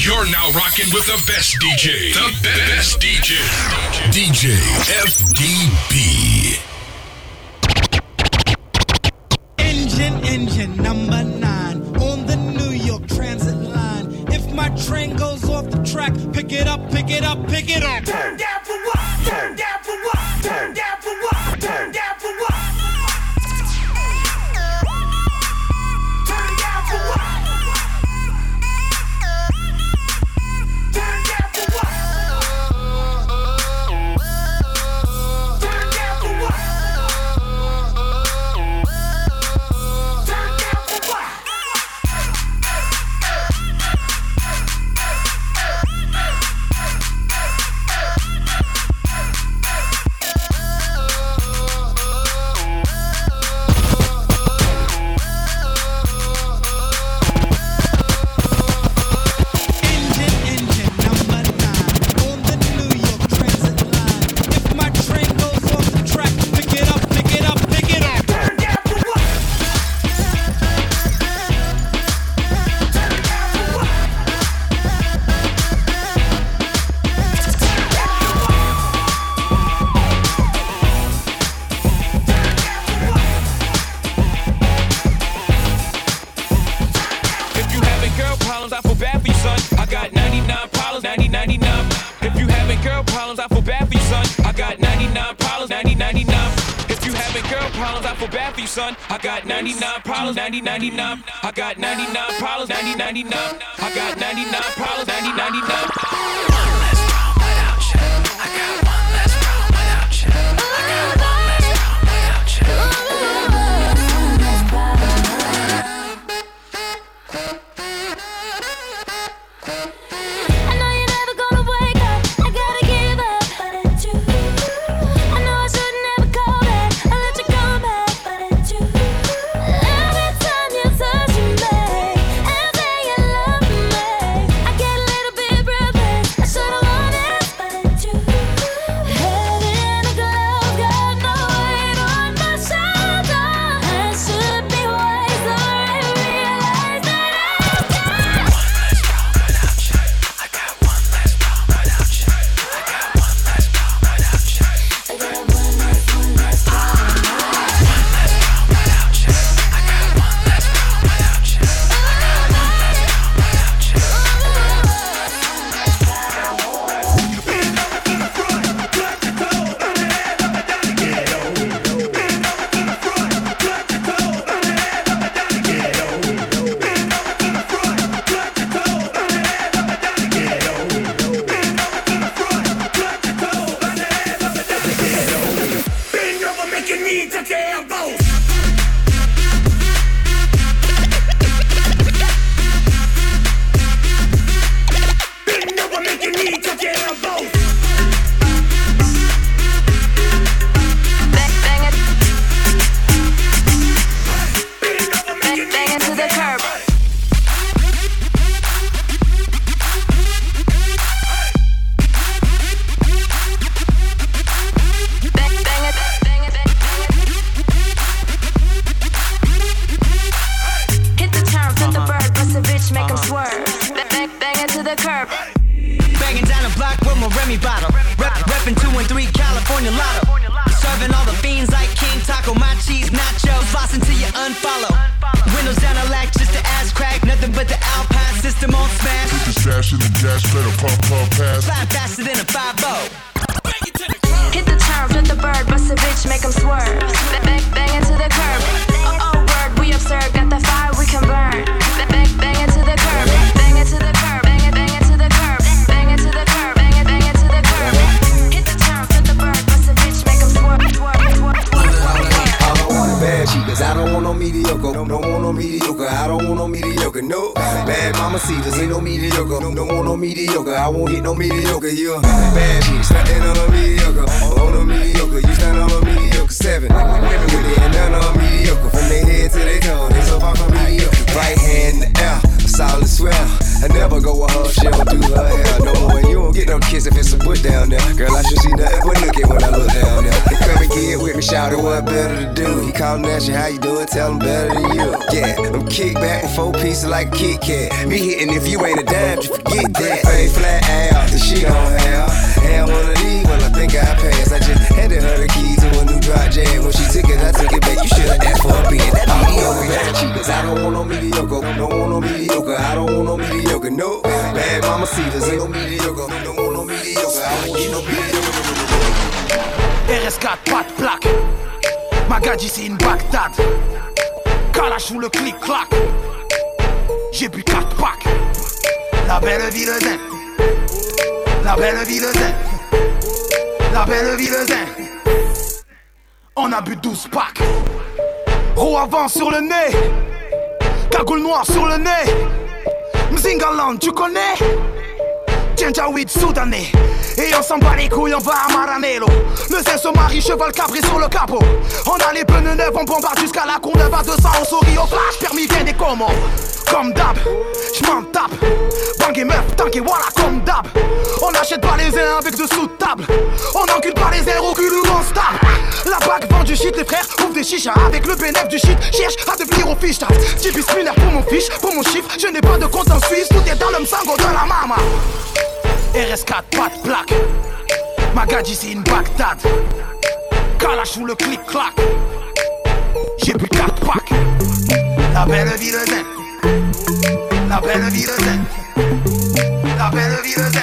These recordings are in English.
You're now rocking with the best DJ. The best, best DJ. DJ FDB. Engine, engine number nine on the New York Transit line. If my train goes off the track, pick it up, pick it up, pick it up. Turn down for what? Turn down for what? Turn down. 90, 99. I got 99 problems, 90, 99. I got 99 problems, 90, 99. Magadji, c'est une Bagdad. Kalash ou le clic-clac. J'ai bu 4 packs. La belle ville zen. La belle ville zen. La belle ville zen. On a bu 12 packs. Roue avant sur le nez. Cagoule noire sur le nez. Mzingaland, tu connais? Janjaweed soudanais Et on s'en bat les couilles, on va à Maranello Le zin se marie, cheval cabré sur le capot. On a les pneus neufs, on bombarde jusqu'à la Courneuve à 200 On sourit au flash, permis vient des comos Comme d'hab, j'm'en tape. Bang et meuf, tank et voilà comme d'hab. On achète pas les uns avec de table On encule pas les airs au cul où on La bague vend du shit, les frères ouvrent des chichas Avec le bénéfice du shit, cherche à devenir au fiche Typis similaire pour mon fiche, pour mon chiffre. Je n'ai pas de compte en Suisse, tout est dans le msango de la mama RS4, pas de plaque. Magadji, c'est une Bagdad. Kalash ou le clic-clac. J'ai bu 4 packs. La belle ville zen. La belle ville zen. La belle ville zen.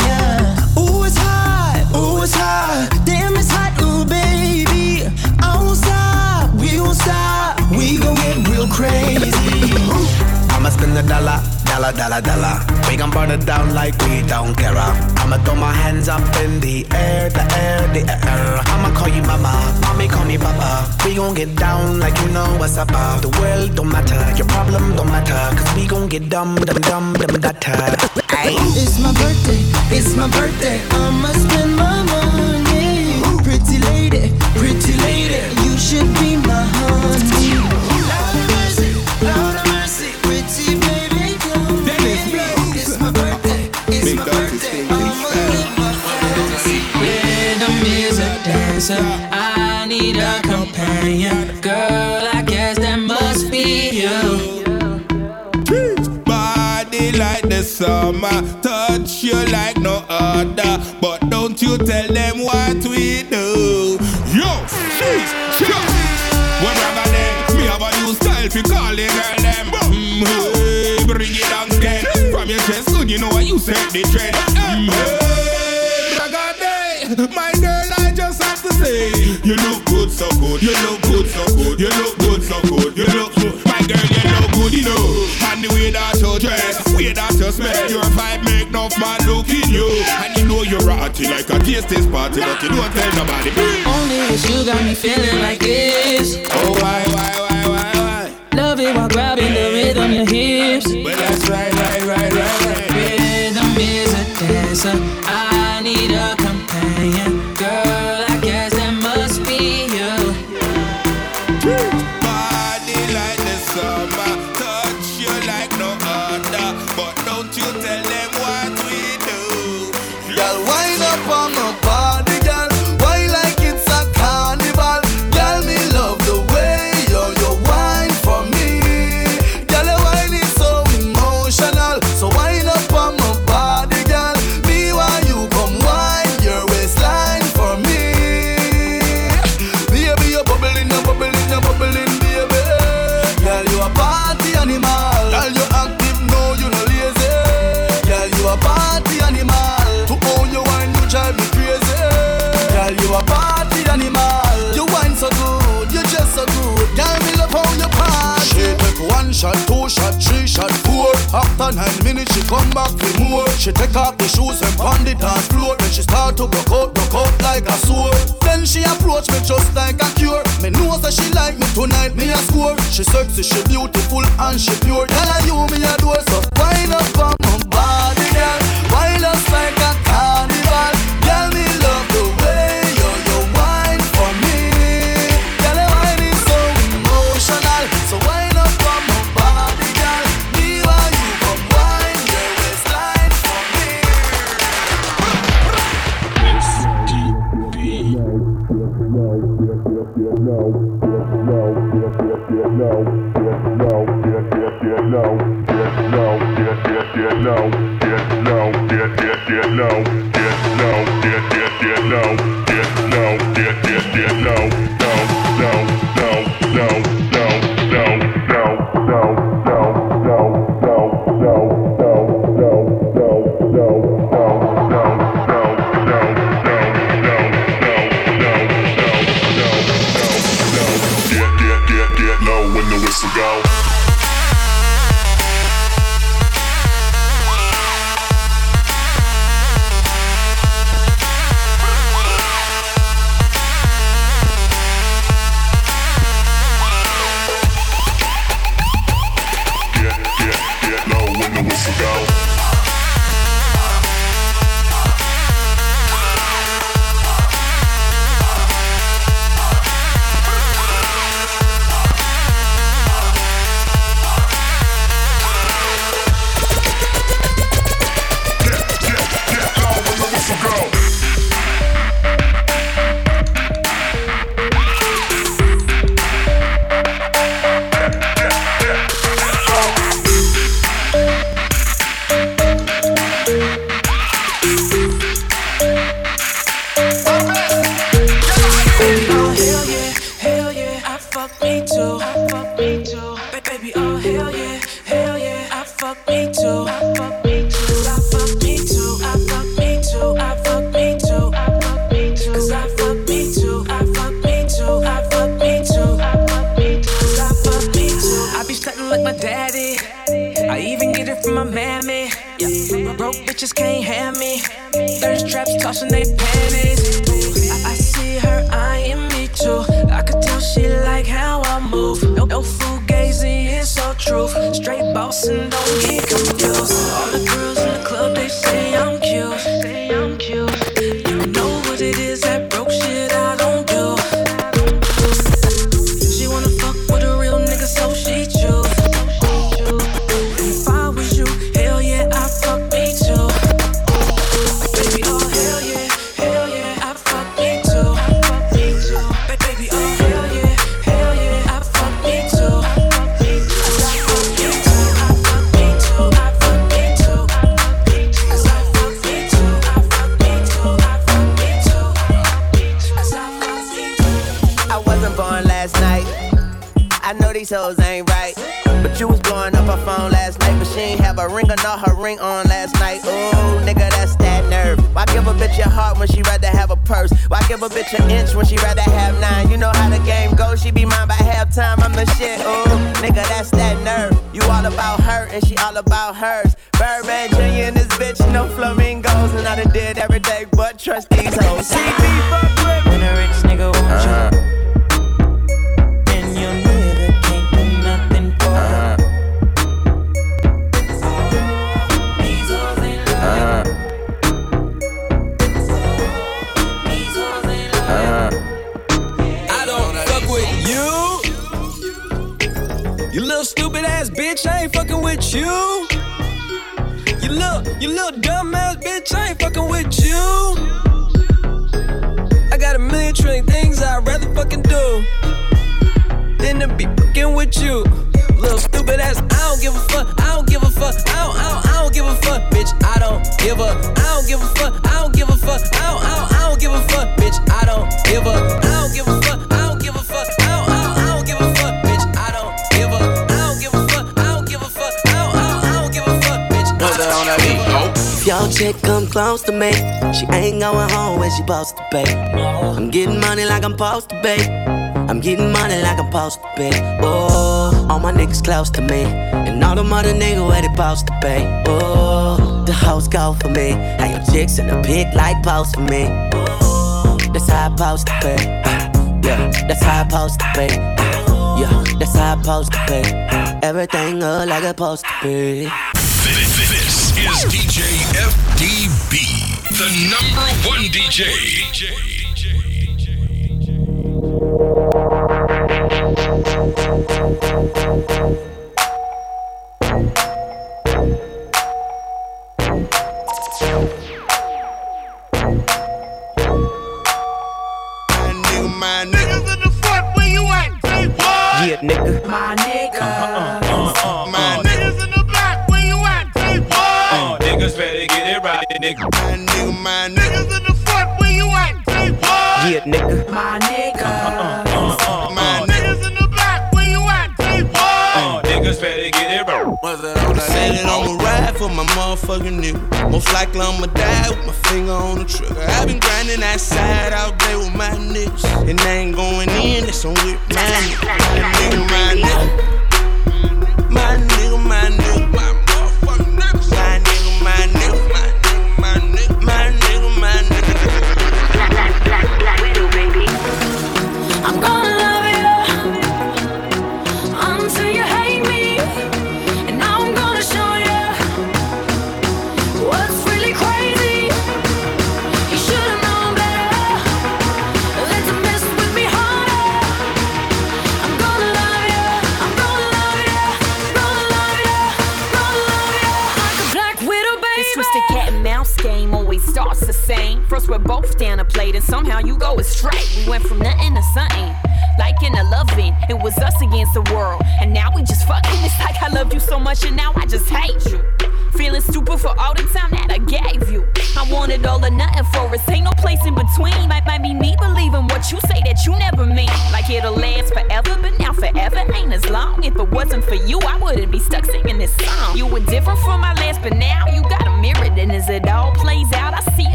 A dollar, dollar, dollar, dollar. We gon' burn it down like we don't care. I'ma throw my hands up in the air, the air, the air. I'ma call you mama, mommy call me papa. We gon' get down like you know what's up. uh. The world don't matter, your problem don't matter. Cause we gon' get dumb, dumb, dumb, dumb, data. It's my birthday, it's my birthday, I'ma spend my money. A dancer. I need a companion. Girl, I guess that must be you. Body like the summer, touch you like no other. But don't you tell them what we do. Yo, she's sure. When I got them, me have a new style for calling girl them. Mm, hey, bring it on again. From your chest, good, you know what you set the trend. Mm, hey, I. My just have to say, you look good, so good. You look good, so good. You look good, so good. You look good. My girl, you look good, you know. And the way that you dress, way that you smell, your vibe make enough man look in you. And you know you're ratty like a taste party, but you don't tell nobody. Only it's you got me feeling like this. Oh, why, why, why, why, why? Love it while grabbing the rhythm, your hips. Well, that's right, right, right, right, right. Rhythm is a dancer. I need a companion. extra inch when she rather have nine. You know how the game goes, she be mine by halftime. I'm the shit, ooh. Nigga, that's that nerve. You all about her and she all about hers. give a fuck. I don't, I don't, I don't give a fuck, bitch. I don't give a. I don't give a fuck. I don't give a fuck. I don't, I don't, I don't give a fuck, bitch. I don't give a. I don't give a fuck. I don't give a fuck. I don't, I don't, give a fuck, bitch. I on that beat? If y'all chick come close to me, she ain't going home when she supposed to be. I'm getting money like I'm supposed to be. I'm getting money like I'm supposed to be. Oh. All my niggas close to me. And all them other niggas where they post to be. Ooh, the hoes go for me. How your chicks in the pit like post for me. Ooh, that's how I post to be. Yeah, that's how I post to be. Yeah, that's how I post to be. Everything look like it post to be. This, this is DJ FDB, the number one DJ.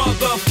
motherfucker.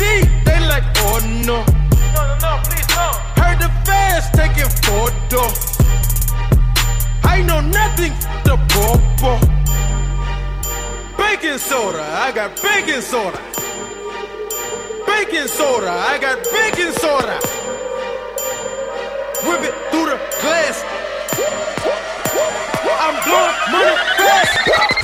deep, they like, oh no. No, no, no, please no. Heard the fans taking photo. I know nothing the popo. Bacon soda, I got bacon soda. Bacon soda, I got bacon soda. Whip it through the glass. I'm blowing money fast.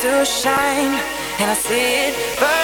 To shine. And I see it burn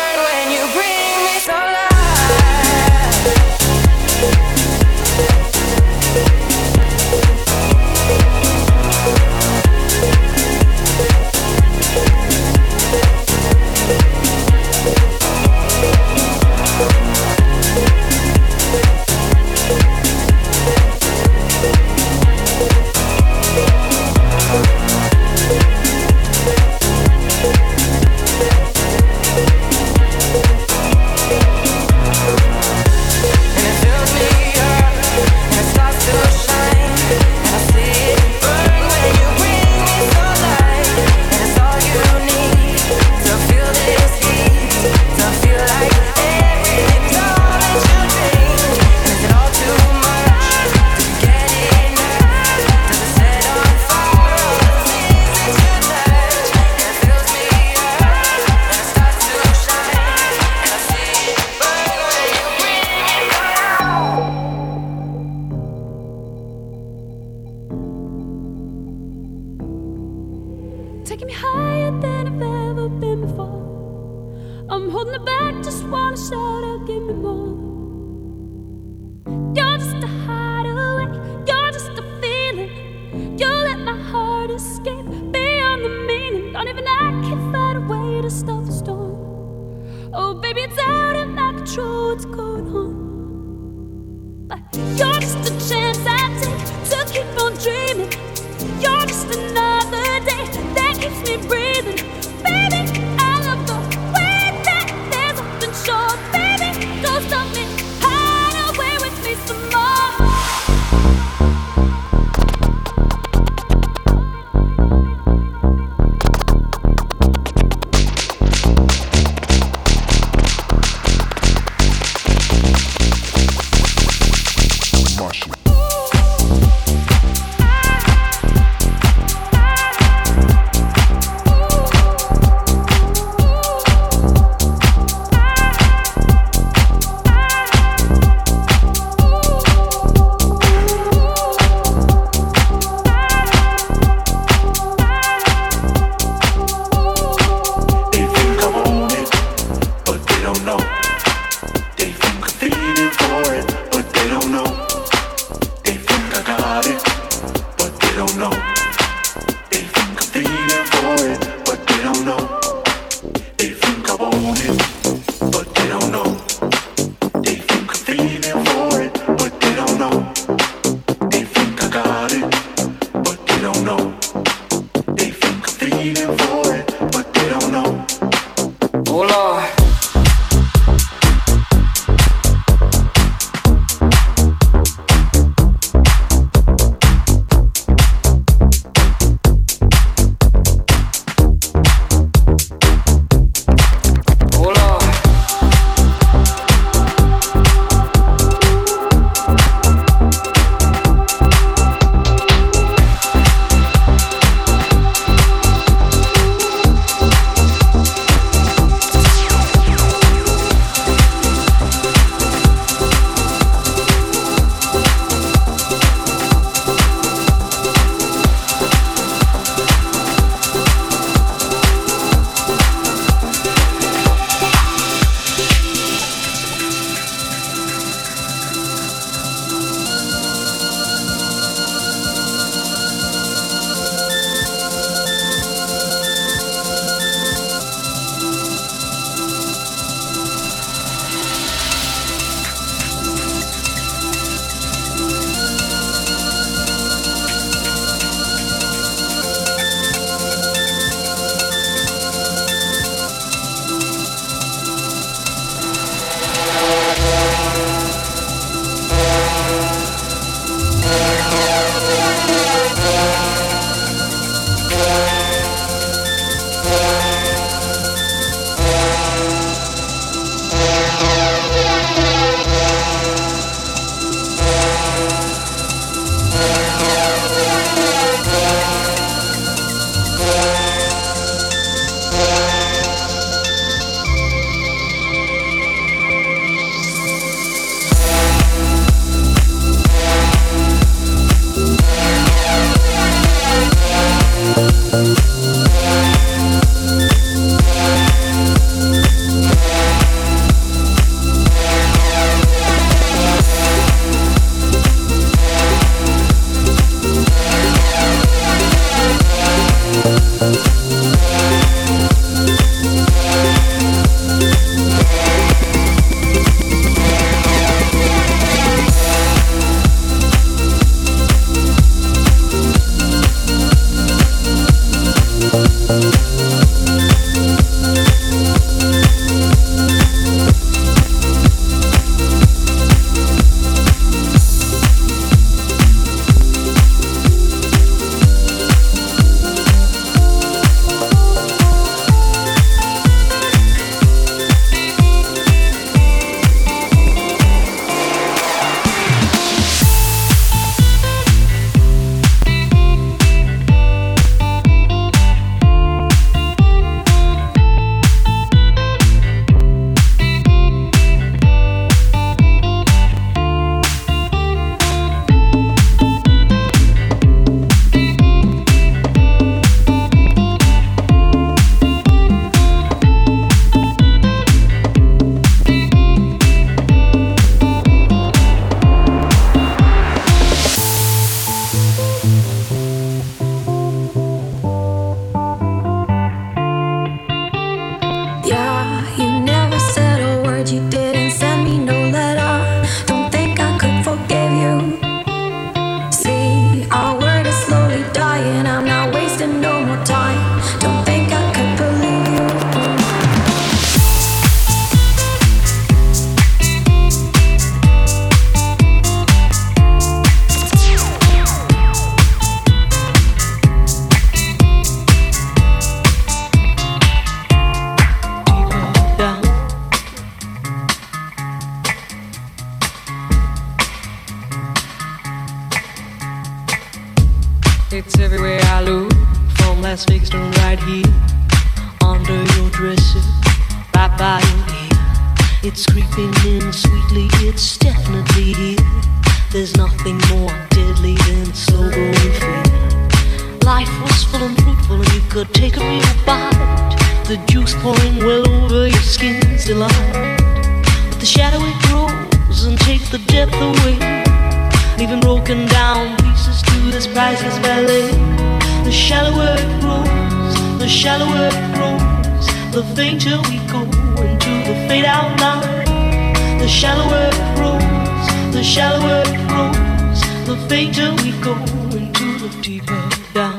The shallower it grows, the shallower it grows, the fainter we go into the deeper down.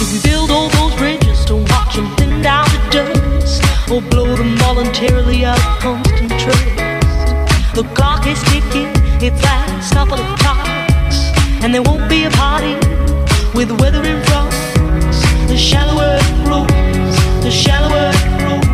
If we build all those bridges to watch them thin down to dust, or blow them voluntarily out of constant trust, the clock is ticking, its last couple of clocks, and there won't be a party with weathering frogs. The shallower it grows, the shallower it grows.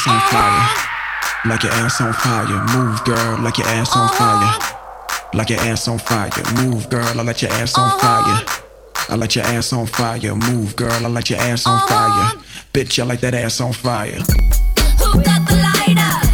ass on fire. Like your ass on fire. Move, girl, like your ass on fire. Like your ass on fire. Move, girl, I let your ass on fire. I let your ass on fire. Move, girl, I let your ass on fire. Bitch, I like that ass on fire. Who got the lighter?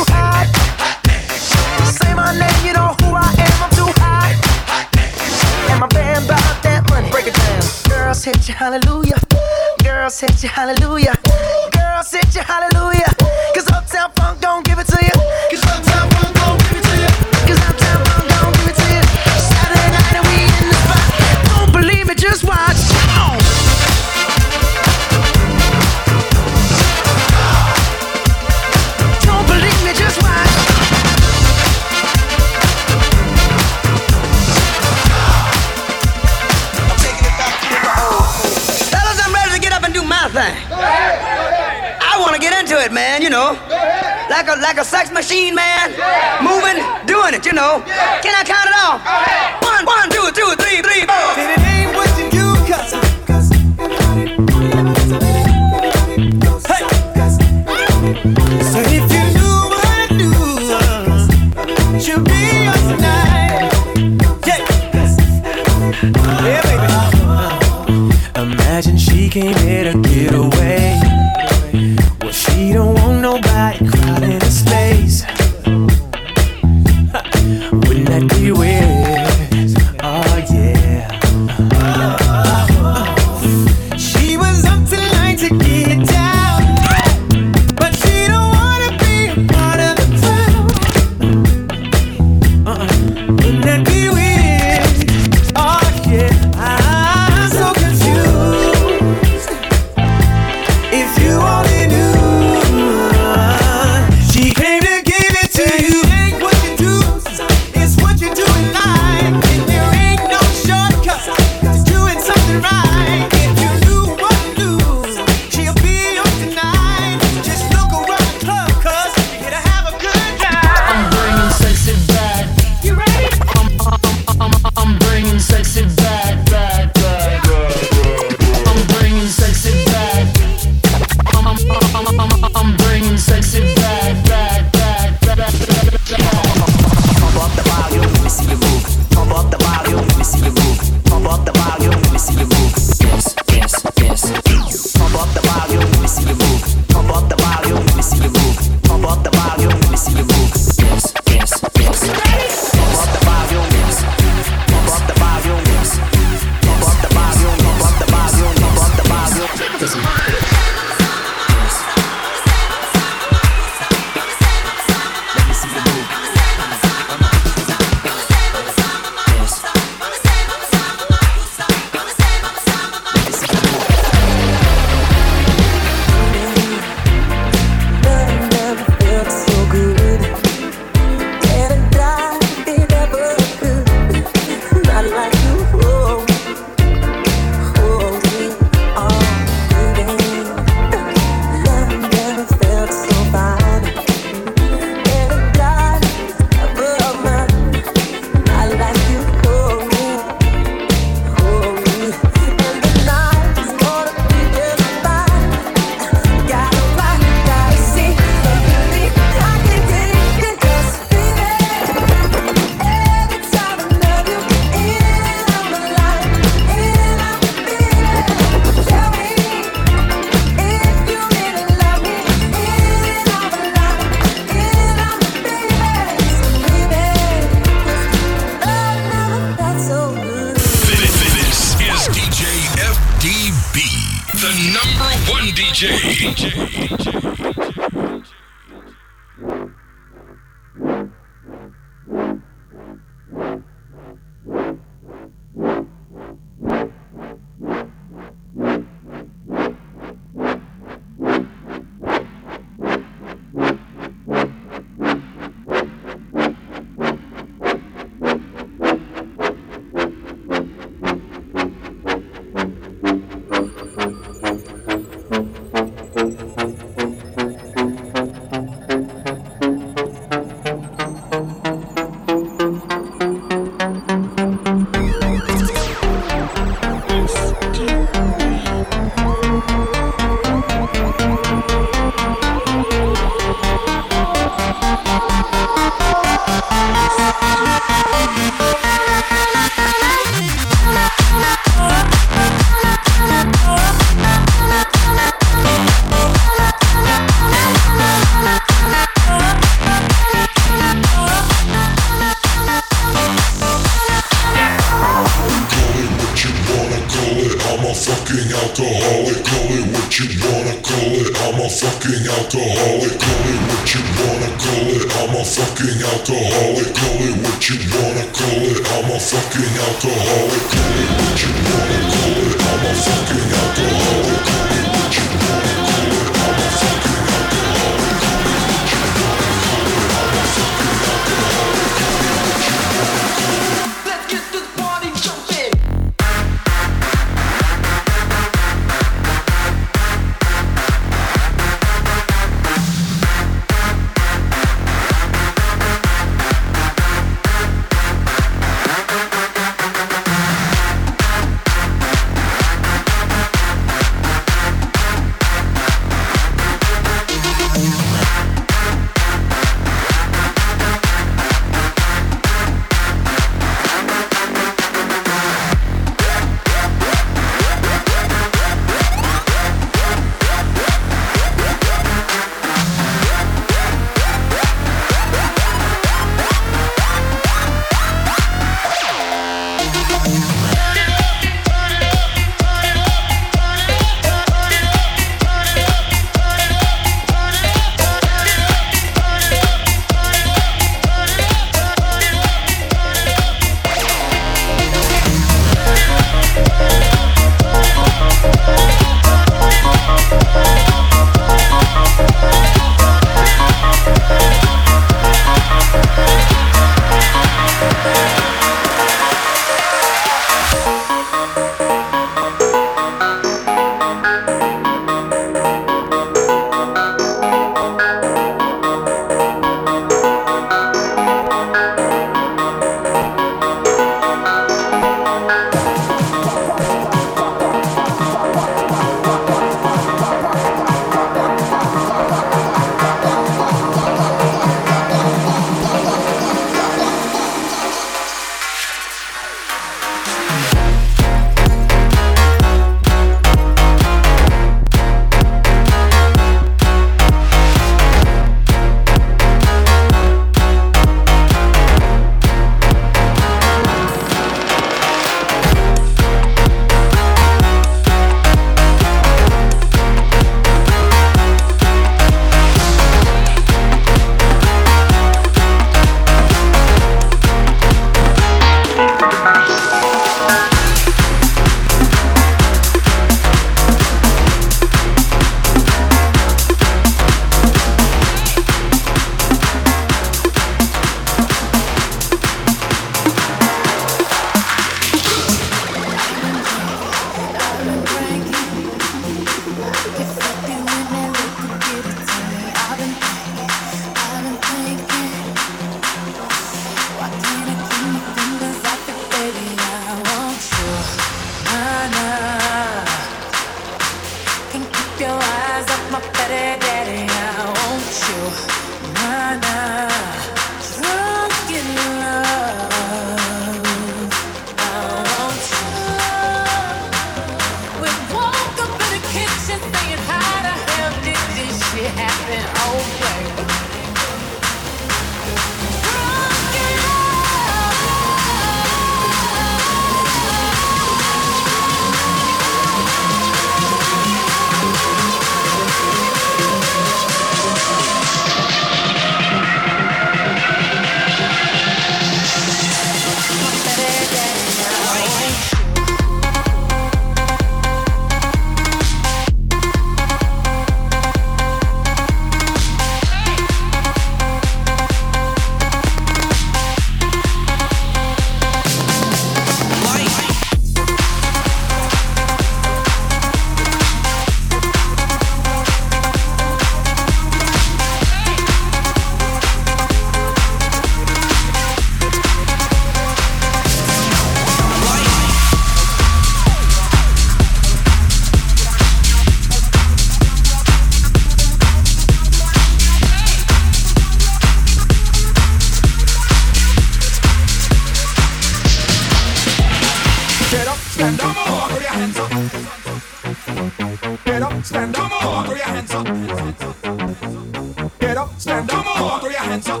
stand up, throw your hands up.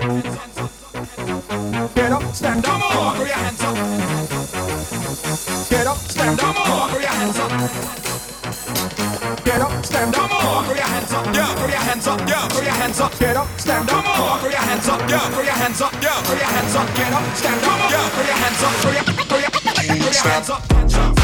Get up, stand up, up, throw your hands up. Get up, stand up, up, throw your hands up. Get up, stand up, up, throw your hands up. Yeah, throw your hands up. Yeah, throw your hands up. Get up, stand up, up, throw your hands up. Yeah, throw your hands up. Yeah, throw your hands up. Get up, stand up. Yeah, throw your hands up. Throw your, throw your, throw your hands up.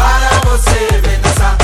Para você, vem dançar.